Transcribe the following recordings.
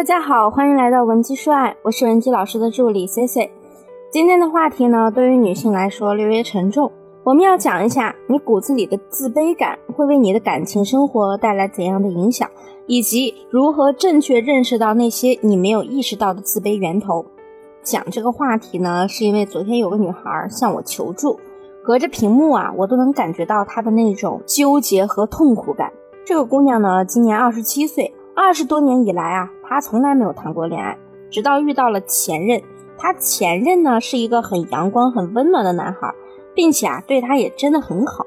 大家好，欢迎来到文姬说爱，我是文姬老师的助理 C C。今天的话题呢，对于女性来说略微沉重，我们要讲一下你骨子里的自卑感会为你的感情生活带来怎样的影响，以及如何正确认识到那些你没有意识到的自卑源头。讲这个话题呢，是因为昨天有个女孩向我求助，隔着屏幕啊，我都能感觉到她的那种纠结和痛苦感。这个姑娘呢，今年二十七岁，二十多年以来啊，她从来没有谈过恋爱，直到遇到了前任。她前任呢，是一个很阳光、很温暖的男孩，并且啊，对她也真的很好。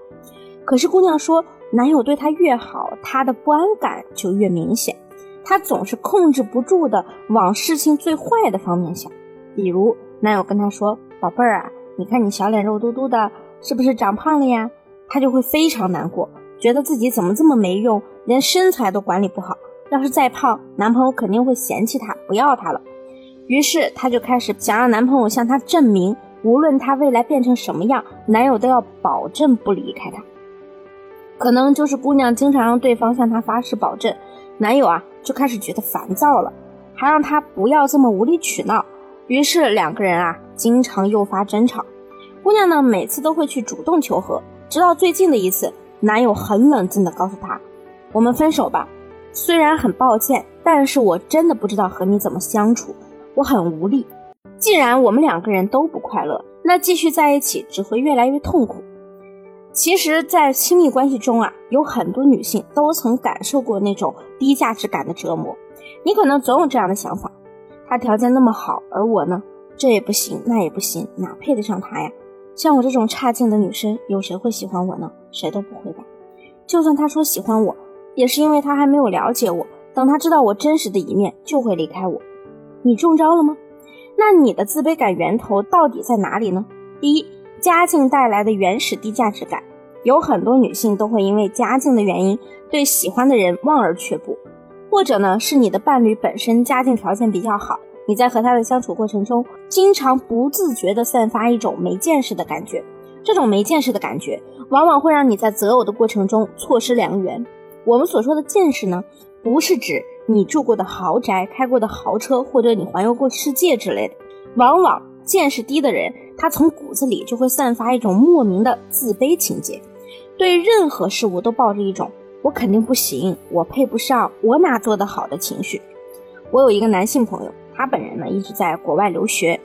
可是姑娘说，男友对她越好，她的不安感就越明显，她总是控制不住的往事情最坏的方面想。比如男友跟她说：“宝贝儿啊，你看你小脸肉嘟嘟的，是不是长胖了呀？”她就会非常难过，觉得自己怎么这么没用，连身材都管理不好。要是再胖，男朋友肯定会嫌弃她，不要她了。于是她就开始想让男朋友向她证明，无论她未来变成什么样，男友都要保证不离开她。可能就是姑娘经常让对方向她发誓保证，男友啊就开始觉得烦躁了，还让她不要这么无理取闹。于是两个人啊，经常诱发争吵。姑娘呢，每次都会去主动求和，直到最近的一次，男友很冷静地告诉她：“我们分手吧。虽然很抱歉，但是我真的不知道和你怎么相处，我很无力。既然我们两个人都不快乐，那继续在一起只会越来越痛苦。”其实，在亲密关系中啊，有很多女性都曾感受过那种低价值感的折磨。你可能总有这样的想法。他条件那么好，而我呢，这也不行，那也不行，哪配得上他呀？像我这种差劲的女生，有谁会喜欢我呢？谁都不会吧。就算他说喜欢我，也是因为他还没有了解我。等他知道我真实的一面，就会离开我。你中招了吗？那你的自卑感源头到底在哪里呢？第一，家境带来的原始低价值感，有很多女性都会因为家境的原因，对喜欢的人望而却步。或者呢，是你的伴侣本身家境条件比较好，你在和他的相处过程中，经常不自觉地散发一种没见识的感觉。这种没见识的感觉，往往会让你在择偶的过程中错失良缘。我们所说的见识呢，不是指你住过的豪宅、开过的豪车，或者你环游过世界之类的。往往见识低的人，他从骨子里就会散发一种莫名的自卑情结，对任何事物都抱着一种。我肯定不行，我配不上，我哪做得好的情绪。我有一个男性朋友，他本人呢一直在国外留学，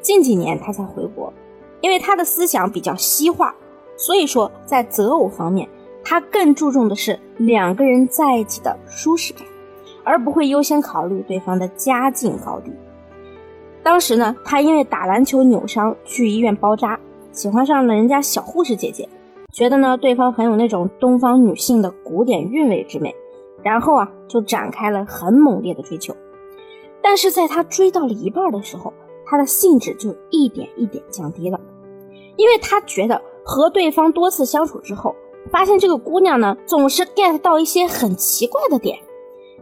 近几年他才回国。因为他的思想比较西化，所以说在择偶方面，他更注重的是两个人在一起的舒适感，而不会优先考虑对方的家境高低。当时呢，他因为打篮球扭伤去医院包扎，喜欢上了人家小护士姐姐。觉得呢，对方很有那种东方女性的古典韵味之美，然后啊，就展开了很猛烈的追求。但是在他追到了一半的时候，他的兴致就一点一点降低了，因为他觉得和对方多次相处之后，发现这个姑娘呢，总是 get 到一些很奇怪的点，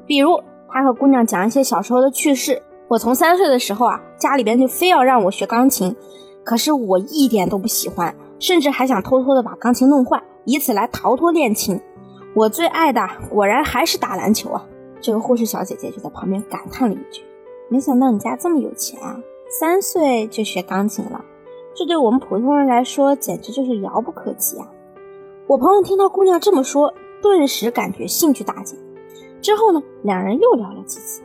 比如他和姑娘讲一些小时候的趣事。我从三岁的时候啊，家里边就非要让我学钢琴，可是我一点都不喜欢。甚至还想偷偷的把钢琴弄坏，以此来逃脱恋情。我最爱的果然还是打篮球啊！这个护士小姐姐就在旁边感叹了一句：“没想到你家这么有钱啊，三岁就学钢琴了，这对我们普通人来说简直就是遥不可及啊！”我朋友听到姑娘这么说，顿时感觉兴趣大减。之后呢，两人又聊了几次。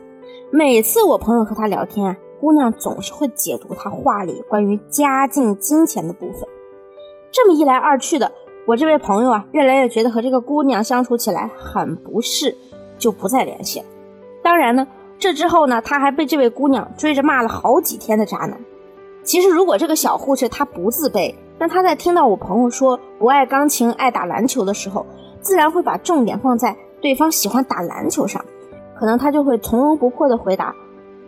每次我朋友和她聊天啊，姑娘总是会解读他话里关于家境、金钱的部分。这么一来二去的，我这位朋友啊，越来越觉得和这个姑娘相处起来很不适，就不再联系了。当然呢，这之后呢，他还被这位姑娘追着骂了好几天的渣男。其实，如果这个小护士她不自卑，那他在听到我朋友说不爱钢琴爱打篮球的时候，自然会把重点放在对方喜欢打篮球上，可能他就会从容不迫地回答：“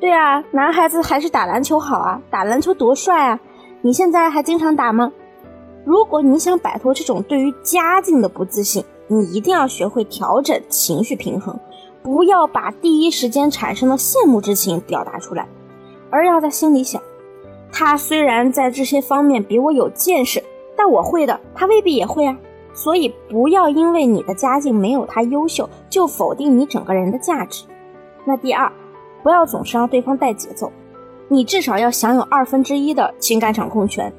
对啊，男孩子还是打篮球好啊，打篮球多帅啊！你现在还经常打吗？”如果你想摆脱这种对于家境的不自信，你一定要学会调整情绪平衡，不要把第一时间产生的羡慕之情表达出来，而要在心里想，他虽然在这些方面比我有见识，但我会的，他未必也会啊。所以不要因为你的家境没有他优秀，就否定你整个人的价值。那第二，不要总是让对方带节奏，你至少要享有二分之一的情感掌控权。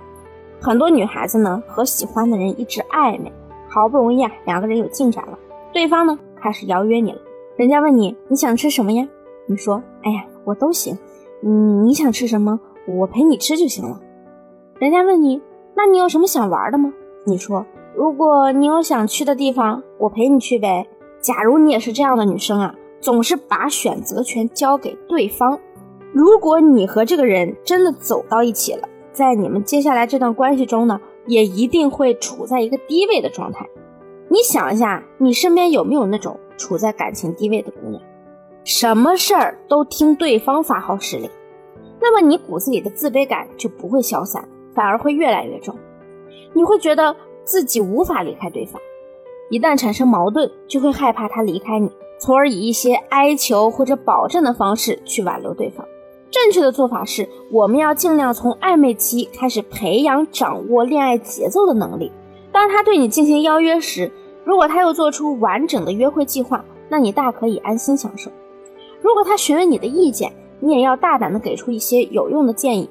很多女孩子呢和喜欢的人一直暧昧，好不容易啊两个人有进展了，对方呢开始邀约你了。人家问你你想吃什么呀？你说哎呀我都行，嗯你想吃什么我陪你吃就行了。人家问你那你有什么想玩的吗？你说如果你有想去的地方，我陪你去呗。假如你也是这样的女生啊，总是把选择权交给对方。如果你和这个人真的走到一起了，在你们接下来这段关系中呢，也一定会处在一个低位的状态。你想一下，你身边有没有那种处在感情低位的姑娘？什么事儿都听对方发号施令，那么你骨子里的自卑感就不会消散，反而会越来越重。你会觉得自己无法离开对方，一旦产生矛盾，就会害怕他离开你，从而以一些哀求或者保证的方式去挽留对方。正确的做法是，我们要尽量从暧昧期开始培养掌握恋爱节奏的能力。当他对你进行邀约时，如果他又做出完整的约会计划，那你大可以安心享受；如果他询问你的意见，你也要大胆的给出一些有用的建议。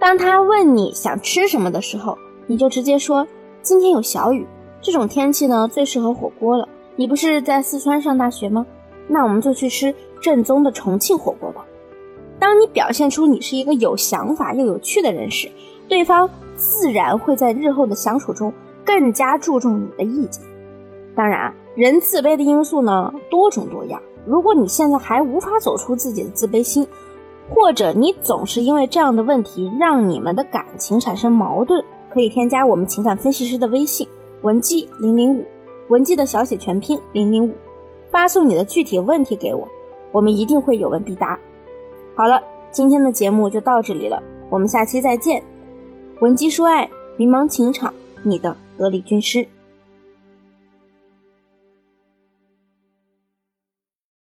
当他问你想吃什么的时候，你就直接说：“今天有小雨，这种天气呢最适合火锅了。你不是在四川上大学吗？那我们就去吃正宗的重庆火锅吧。”当你表现出你是一个有想法又有趣的人时，对方自然会在日后的相处中更加注重你的意见。当然，人自卑的因素呢多种多样。如果你现在还无法走出自己的自卑心，或者你总是因为这样的问题让你们的感情产生矛盾，可以添加我们情感分析师的微信文姬零零五，文姬的小写全拼零零五，发送你的具体问题给我，我们一定会有问必答。好了，今天的节目就到这里了，我们下期再见。文姬说爱，迷茫情场，你的得力军师。